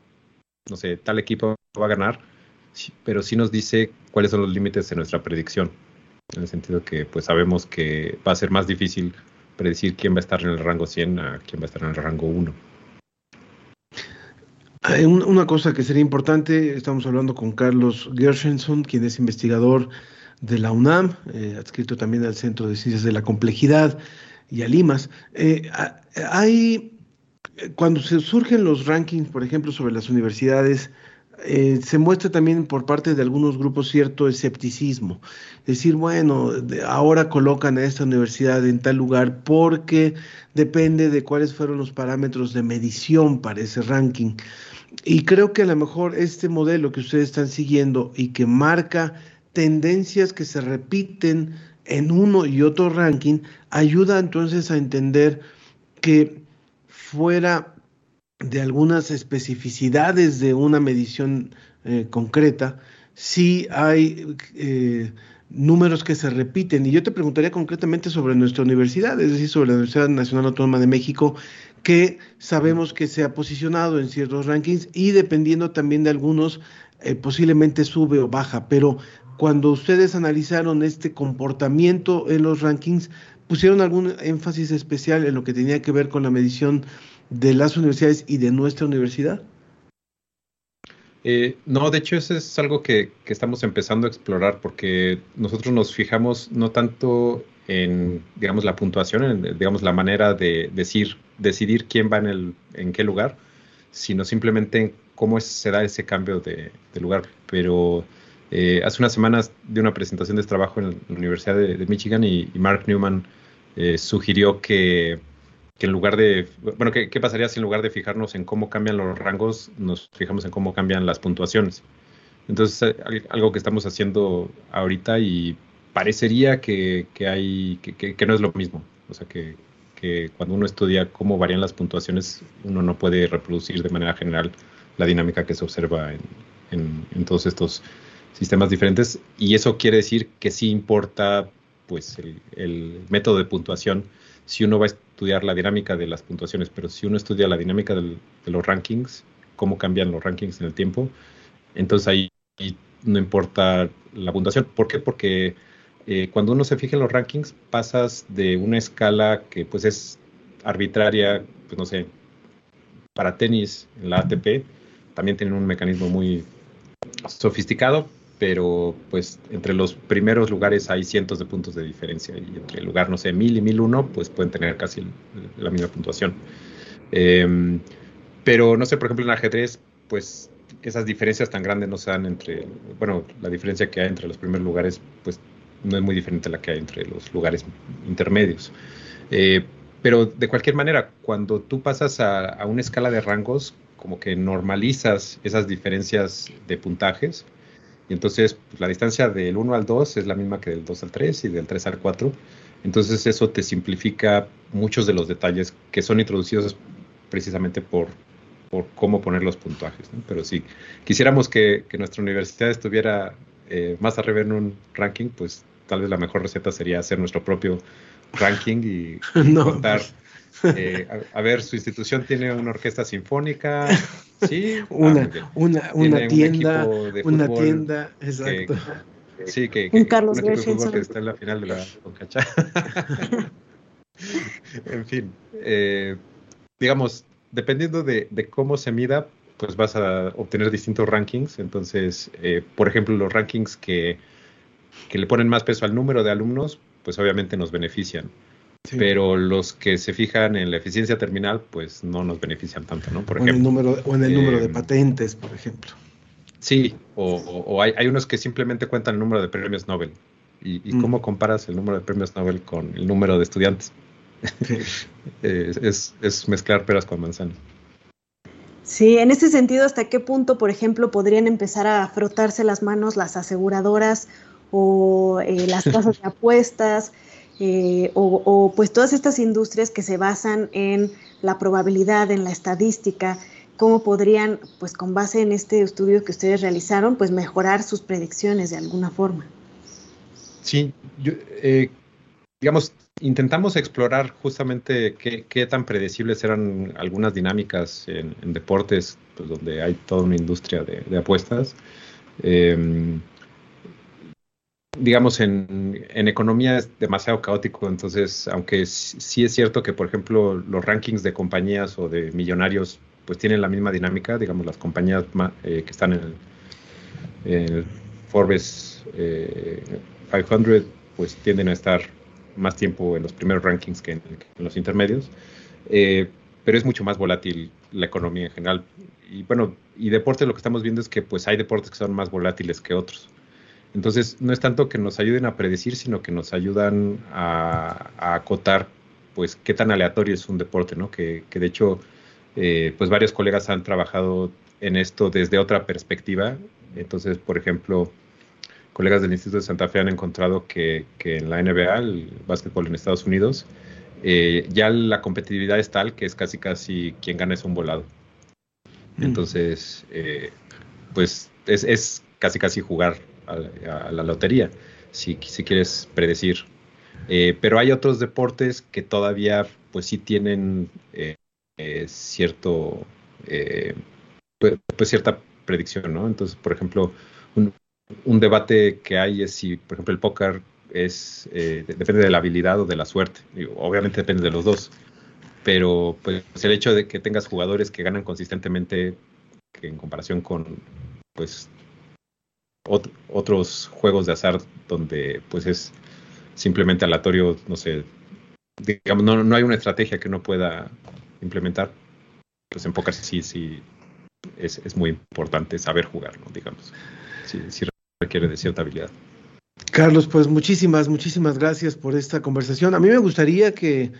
no sé, tal equipo va a ganar, pero sí nos dice cuáles son los límites de nuestra predicción. En el sentido que, pues, sabemos que va a ser más difícil predecir quién va a estar en el rango 100 a quién va a estar en el rango 1. Hay una cosa que sería importante, estamos hablando con Carlos Gershenson, quien es investigador de la UNAM, eh, adscrito también al Centro de Ciencias de la Complejidad y a Limas. Eh, hay, cuando se surgen los rankings, por ejemplo, sobre las universidades, eh, se muestra también por parte de algunos grupos cierto escepticismo. Decir, bueno, ahora colocan a esta universidad en tal lugar porque depende de cuáles fueron los parámetros de medición para ese ranking. Y creo que a lo mejor este modelo que ustedes están siguiendo y que marca tendencias que se repiten en uno y otro ranking, ayuda entonces a entender que fuera de algunas especificidades de una medición eh, concreta, sí hay eh, números que se repiten. Y yo te preguntaría concretamente sobre nuestra universidad, es decir, sobre la Universidad Nacional Autónoma de México, que sabemos que se ha posicionado en ciertos rankings y dependiendo también de algunos, eh, posiblemente sube o baja. Pero cuando ustedes analizaron este comportamiento en los rankings, pusieron algún énfasis especial en lo que tenía que ver con la medición de las universidades y de nuestra universidad? Eh, no, de hecho eso es algo que, estamos empezando a explorar porque nosotros nos fijamos no tanto en, digamos, la puntuación, en, digamos, la manera de decir, decidir quién va en, el, en qué lugar, sino simplemente en cómo se da ese cambio de, lugar. Pero eh, hace unas semanas de una presentación de este trabajo en la Universidad de, Michigan y, Mark Newman eh, sugirió que que en lugar de, bueno, ¿qué, pasaría si en lugar de fijarnos en cómo cambian los rangos, nos fijamos en cómo cambian las puntuaciones? Entonces, eh, algo que estamos haciendo ahorita y parecería que, hay, que, no es lo mismo. O sea, que, cuando uno estudia cómo varían las puntuaciones, uno no puede reproducir de manera general la dinámica que se observa en, todos estos sistemas diferentes. Y eso quiere decir que sí importa pues el, el método de puntuación si uno va a estudiar la dinámica de las puntuaciones, pero si uno estudia la dinámica de los rankings, cómo cambian los rankings en el tiempo, entonces ahí, no importa la puntuación. ¿Por qué? Porque eh, cuando uno se fija en los rankings, pasas de una escala que pues es arbitraria, pues no sé, para tenis en la ATP, también tienen un mecanismo muy sofisticado, pero pues entre los primeros lugares hay cientos de puntos de diferencia y entre el lugar, no sé, mil y mil uno, pues pueden tener casi la misma puntuación. Em, pero no sé, por ejemplo, en ajedrez, pues esas diferencias tan grandes no se dan entre, bueno, la diferencia que hay entre los primeros lugares, pues no es muy diferente a la que hay entre los lugares intermedios. Eh, pero de cualquier manera, cuando tú pasas a, a una escala de rangos, como que normalizas esas diferencias de puntajes, y entonces pues, la distancia del 1 al 2 es la misma que del 2 al 3 y del 3 al 4. Entonces eso te simplifica muchos de los detalles que son introducidos precisamente por, por cómo poner los puntajes. Pero si quisiéramos que, nuestra universidad estuviera eh, más arriba en un ranking, pues tal vez la mejor receta sería hacer nuestro propio ranking y, contar eh, a, ver, su institución tiene una orquesta sinfónica, sí, una, ah, una, una tienda, una tienda, exacto. sí, que, un Carlos un equipo que está en la final de la Concacha. en fin, eh, digamos, dependiendo de, cómo se mida, pues vas a obtener distintos rankings. Entonces, eh, por ejemplo, los rankings que, que le ponen más peso al número de alumnos, pues obviamente nos benefician. Pero los que se fijan en la eficiencia terminal, pues no nos benefician tanto, ¿no? Por o, ejemplo, en el número, o en el número de eh, patentes, por ejemplo. Sí, o, hay, unos que simplemente cuentan el número de premios Nobel. ¿Y, mm. cómo comparas el número de premios Nobel con el número de estudiantes? es, es, mezclar peras con manzanas. Sí, en ese sentido, ¿hasta qué punto, por ejemplo, podrían empezar a frotarse las manos las aseguradoras o eh, las casas de apuestas? Eh, o, pues todas estas industrias que se basan en la probabilidad, en la estadística, cómo podrían, pues con base en este estudio que ustedes realizaron, pues mejorar sus predicciones de alguna forma. Sí, eh, digamos, intentamos explorar justamente qué, tan predecibles eran algunas dinámicas en, deportes, pues donde hay toda una industria de, apuestas. Eh, digamos, en, economía es demasiado caótico, entonces, aunque sí es cierto que, por ejemplo, los rankings de compañías o de millonarios, pues tienen la misma dinámica, digamos, las compañías eh, que están en el, Forbes 500, eh, pues tienden a estar más tiempo en los primeros rankings que en, los intermedios, eh, pero es mucho más volátil la economía en general. Y bueno, y deporte lo que estamos viendo es que pues hay deportes que son más volátiles que otros. Entonces, no es tanto que nos ayuden a predecir, sino que nos ayudan a, acotar, pues, qué tan aleatorio es un deporte, ¿no? Que, de hecho, eh, pues, varios colegas han trabajado en esto desde otra perspectiva. Entonces, por ejemplo, colegas del Instituto de Santa Fe han encontrado que, en la NBA, el básquetbol en Estados Unidos, eh, ya la competitividad es tal que es casi casi quien gana es un volado. Mm. Entonces, eh, pues es, es casi casi jugar a, la lotería, si, si quieres predecir. Eh, pero hay otros deportes que todavía pues sí tienen eh, eh, cierto, pues, pues, cierta predicción, ¿no? Entonces, por ejemplo, un, un, debate que hay es si, por ejemplo, el póker es, depende de la habilidad o de la suerte. obviamente depende de los dos pero pues el hecho de que tengas jugadores que ganan consistentemente que en comparación con pues ot otros juegos de azar donde pues es simplemente aleatorio, no sé, digamos, no, no hay una estrategia que uno pueda implementar, pues en póker sí, sí es, es muy importante saber jugarlo, digamos, sí, sí requiere de cierta habilidad. Carlos, pues muchísimas, muchísimas gracias por esta conversación. A mí me gustaría que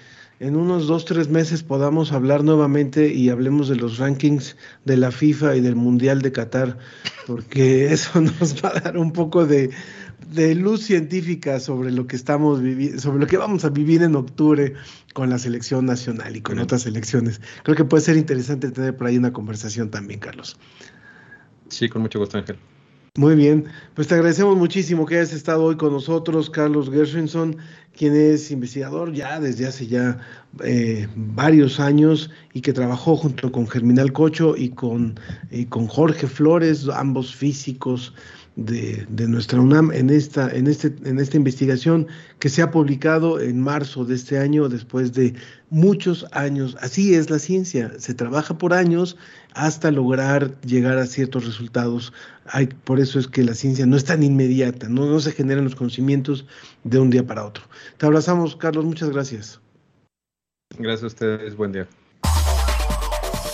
en unos dos, tres meses podamos hablar nuevamente y hablemos de los rankings de la FIFA y del Mundial de Qatar, porque eso nos va a dar un poco de, de luz científica sobre lo que estamos viviendo, sobre lo que vamos a vivir en octubre con la selección nacional y con otras selecciones. Creo que puede ser interesante tener por ahí una conversación también, Carlos. Sí, con mucho gusto, Ángel. Muy bien, pues te agradecemos muchísimo que hayas estado hoy con nosotros, Carlos Gershenson, quien es investigador ya desde hace ya eh, varios años y que trabajó junto con Germinal Cocho y con, y con Jorge Flores, ambos físicos de, de, nuestra UNAM en esta, en, este, en esta investigación que se ha publicado en marzo de este año después de muchos años. Así es la ciencia, se trabaja por años hasta lograr llegar a ciertos resultados. Hay, por eso es que la ciencia no es tan inmediata, no, no se generan los conocimientos de un día para otro. Te abrazamos, Carlos, muchas gracias. Gracias a ustedes, buen día.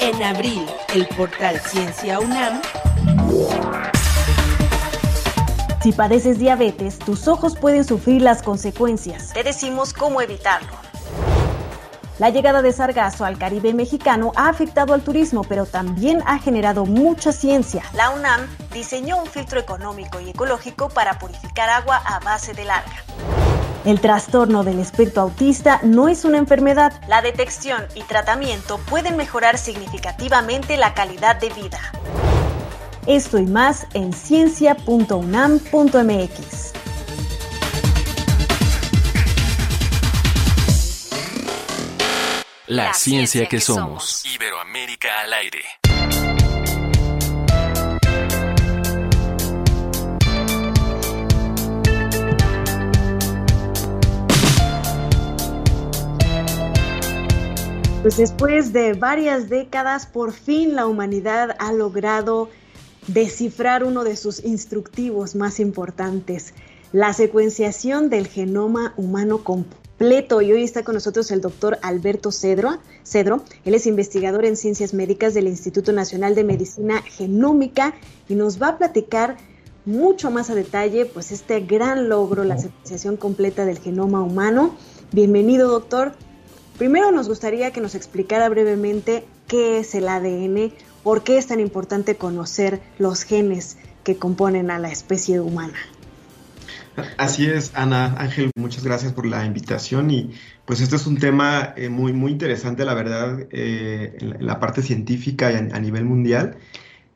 En abril, el portal Ciencia UNAM si padeces diabetes, tus ojos pueden sufrir las consecuencias. Te decimos cómo evitarlo. La llegada de sargazo al Caribe mexicano ha afectado al turismo, pero también ha generado mucha ciencia. La UNAM diseñó un filtro económico y ecológico para purificar agua a base de alga. El trastorno del espectro autista no es una enfermedad. La detección y tratamiento pueden mejorar significativamente la calidad de vida. Esto y más en ciencia.unam.mx. La, ciencia, que, somos. Iberoamérica al aire. Pues después de varias décadas, por fin la humanidad ha logrado descifrar uno de sus instructivos más importantes, la secuenciación del genoma humano completo. Y hoy está con nosotros el doctor Alberto Cedro. Cedro. Él es investigador en ciencias médicas del Instituto Nacional de Medicina Genómica y nos va a platicar mucho más a detalle pues este gran logro, la secuenciación completa del genoma humano. Bienvenido, doctor. Primero nos gustaría que nos explicara brevemente qué es el ADN, ¿Por qué es tan importante conocer los genes que componen a la especie humana? Así es, Ana Ángel, muchas gracias por la invitación y pues este es un tema eh, muy, muy interesante, la verdad, eh, en, la, parte científica y a, nivel mundial.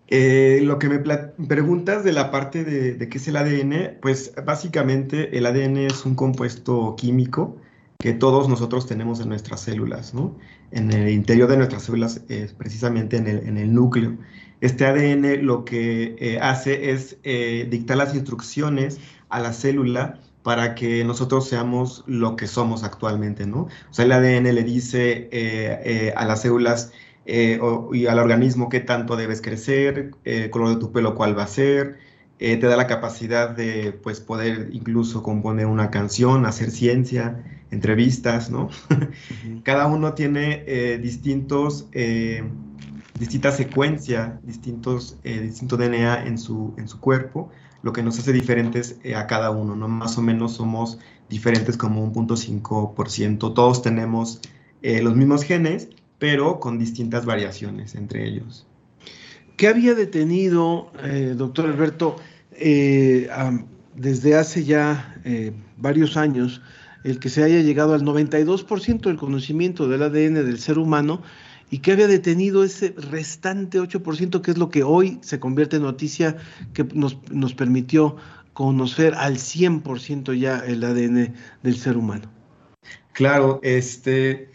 Eh, lo que me preguntas de la parte de, de, qué es el ADN, pues básicamente el ADN es un compuesto químico que todos nosotros tenemos en nuestras células, ¿no? En el interior de nuestras células, es precisamente en el, en el, núcleo. Este ADN lo que eh, hace es eh, dictar las instrucciones a la célula para que nosotros seamos lo que somos actualmente, ¿no? O sea, el ADN le dice eh, a las células y al organismo qué tanto debes crecer, el color de tu pelo cuál va a ser, te da la capacidad de pues, poder incluso componer una canción, hacer ciencia, entrevistas, ¿no? Cada uno tiene eh, distintos, eh, distinta secuencia, distintos, eh, distinto DNA en su, en su cuerpo, lo que nos hace diferentes a cada uno, ¿no? Más o menos somos diferentes como un punto ciento. Todos tenemos los mismos genes, pero con distintas variaciones entre ellos. ¿Qué había detenido, doctor Alberto, desde hace ya varios años, el que se haya llegado al 92% del conocimiento del ADN del ser humano y qué había detenido ese restante 8%, que es lo que hoy se convierte en noticia, que nos, nos permitió conocer al 100% ya el ADN del ser humano. Claro, este,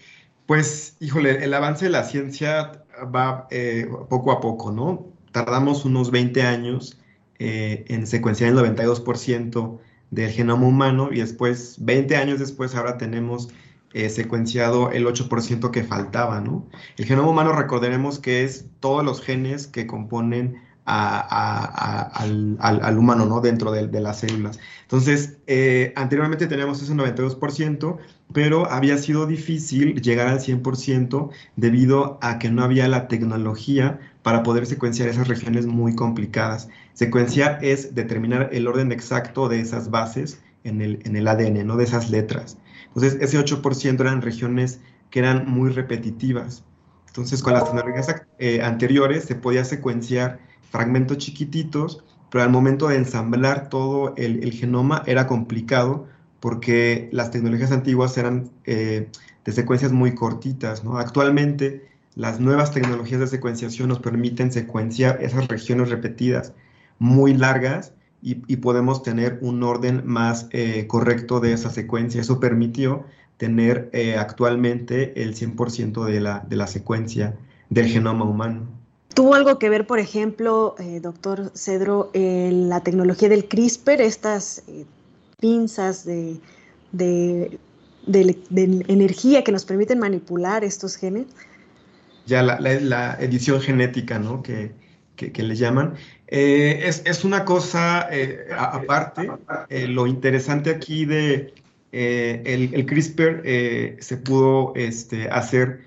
pues, híjole, el avance de la ciencia va eh, poco a poco, ¿no? Tardamos unos 20 años eh, en secuenciar el 92% del genoma humano y después, 20 años después, ahora tenemos eh, secuenciado el 8% que faltaba, ¿no? El genoma humano, recordaremos que es todos los genes que componen al, humano, ¿no? Dentro de, las células. Entonces, eh, anteriormente teníamos ese 92%, pero había sido difícil llegar al 100% debido a que no había la tecnología para poder secuenciar esas regiones muy complicadas. Secuenciar es determinar el orden exacto de esas bases en el, en el ADN, no de esas letras. Entonces, ese 8% eran regiones que eran muy repetitivas. Entonces, con las tecnologías eh, anteriores se podía secuenciar fragmentos chiquititos, pero al momento de ensamblar todo el, genoma era complicado porque las tecnologías antiguas eran eh, de secuencias muy cortitas. ¿no? Actualmente, las nuevas tecnologías de secuenciación nos permiten secuenciar esas regiones repetidas muy largas y, podemos tener un orden más eh, correcto de esa secuencia. Eso permitió tener eh, actualmente el 100% de la, de la secuencia del genoma humano. ¿Tuvo algo que ver, por ejemplo, eh, doctor Cedro, en la tecnología del CRISPR, estas eh, pinzas de, energía que nos permiten manipular estos genes? Ya la, edición genética, ¿no? Que, le llaman. Eh, es, una cosa aparte. lo interesante aquí de el, CRISPR se pudo este, hacer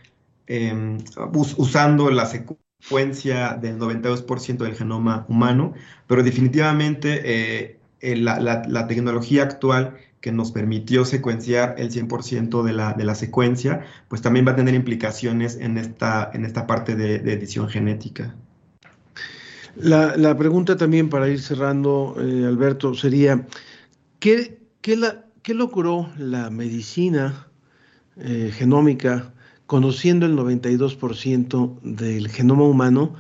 em, usando la secuencia del 92% del genoma humano, pero definitivamente eh, eh, la, tecnología actual que nos permitió secuenciar el 100% de la, de la secuencia, pues también va a tener implicaciones en esta, en esta parte de, edición genética. La, pregunta también para ir cerrando, eh, Alberto, sería, ¿qué, qué, la, qué logró la medicina genómica conociendo el 92% del genoma humano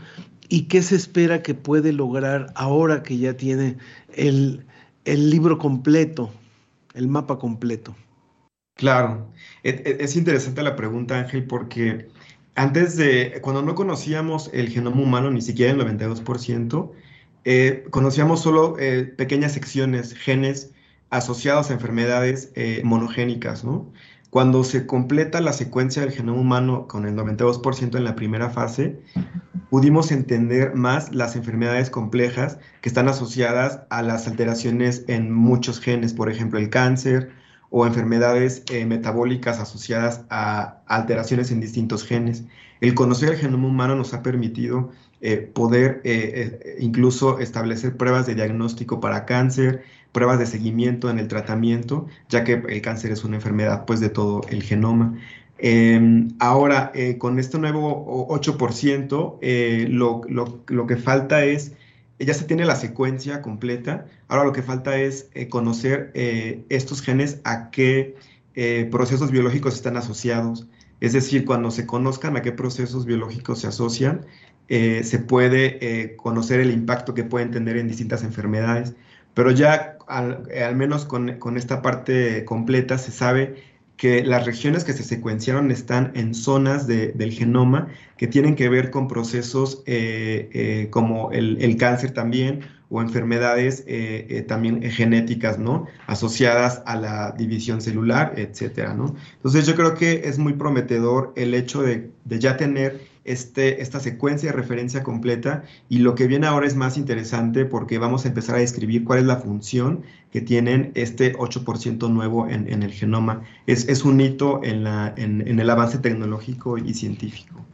y qué se espera que puede lograr ahora que ya tiene el, libro completo, el mapa completo. Claro, es, interesante la pregunta Ángel porque antes de, cuando no conocíamos el genoma humano, ni siquiera el 92%, eh, conocíamos solo eh, pequeñas secciones, genes asociados a enfermedades eh, monogénicas, ¿no? Cuando se completa la secuencia del genoma humano con el 92% en la primera fase, pudimos entender más las enfermedades complejas que están asociadas a las alteraciones en muchos genes, por ejemplo el cáncer o enfermedades eh, metabólicas asociadas a alteraciones en distintos genes. El conocer el genoma humano nos ha permitido eh, poder eh, incluso establecer pruebas de diagnóstico para cáncer, pruebas de seguimiento en el tratamiento, ya que el cáncer es una enfermedad pues de todo el genoma. Em, ahora, eh, con este nuevo 8%, eh, lo, lo, que falta es, ya se tiene la secuencia completa, ahora lo que falta es eh, conocer estos genes a qué procesos biológicos están asociados. Es decir, cuando se conozcan a qué procesos biológicos se asocian, se puede conocer el impacto que pueden tener en distintas enfermedades. Pero ya eh, al, menos con, esta parte completa se sabe que las regiones que se secuenciaron están en zonas del genoma que tienen que ver con procesos eh, eh, como el, cáncer también o enfermedades también genéticas, ¿no? Asociadas a la división celular, etcétera, ¿no? Entonces yo creo que es muy prometedor el hecho de, de ya tener este, esta secuencia de referencia completa y lo que viene ahora es más interesante porque vamos a empezar a describir cuál es la función que tienen este 8% nuevo en, el genoma. Es, un hito en, la, en, el avance tecnológico y científico.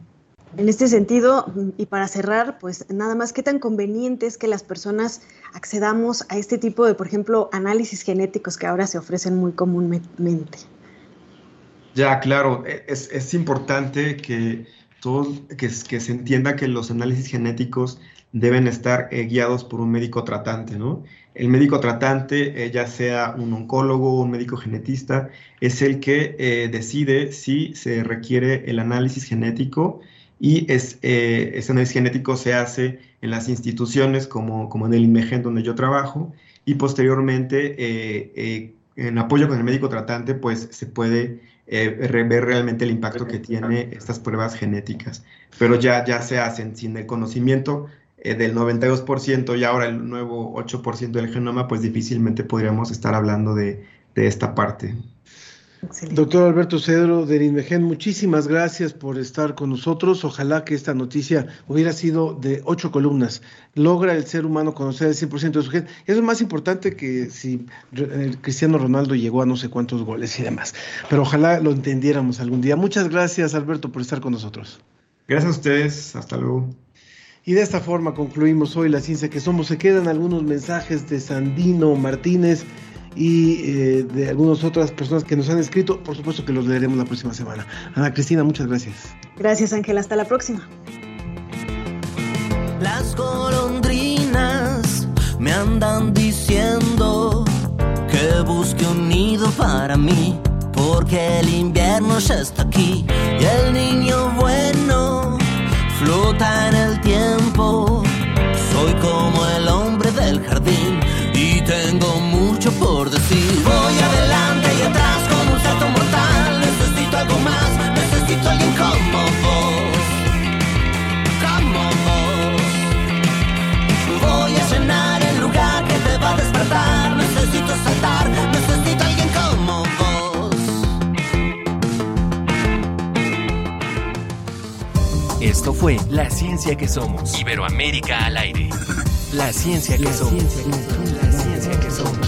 En este sentido, y para cerrar, pues nada más, ¿qué tan conveniente es que las personas accedamos a este tipo de, por ejemplo, análisis genéticos que ahora se ofrecen muy comúnmente? Ya, claro, e, es, es importante que todo, que, se entienda que los análisis genéticos deben estar eh, guiados por un médico tratante, ¿no? El médico tratante, eh, ya sea un oncólogo o un médico genetista, es el que eh, decide si se requiere el análisis genético y es, ese análisis genético se hace en las instituciones como, como en el INMEGEN donde yo trabajo y posteriormente en apoyo con el médico tratante pues se puede ver realmente el impacto que tiene estas pruebas genéticas. Pero ya, ya se hacen sin el conocimiento del 92% y ahora el nuevo 8% del genoma, pues difícilmente podríamos estar hablando de, de esta parte. Doctor Alberto Cedro de INMEGEN, muchísimas gracias por estar con nosotros. Ojalá que esta noticia hubiera sido de ocho columnas. Logra el ser humano conocer el 100% de su gente. Eso es más importante que si Cristiano Ronaldo llegó a no sé cuántos goles y demás. Pero ojalá lo entendiéramos algún día. Muchas gracias, Alberto, por estar con nosotros. Gracias a ustedes. Hasta luego. Y de esta forma concluimos hoy la ciencia que somos. Se quedan algunos mensajes de Sandino Martínez y eh, de algunas otras personas que nos han escrito. Por supuesto que los leeremos la próxima semana. Ana Cristina, muchas gracias. Gracias, Ángel. Hasta la próxima. Las golondrinas me andan diciendo que busque un nido para mí, porque el invierno ya está aquí y el niño bueno flota en el tiempo. Soy como el por decir. Voy adelante y atrás como un salto mortal. Necesito algo más, necesito alguien como vos. Como vos. Voy a llenar el lugar que te va a despertar. Necesito saltar, necesito alguien como vos. Esto fue La Ciencia que Somos. Iberoamérica al aire. La Ciencia que Somos. La Ciencia que Somos.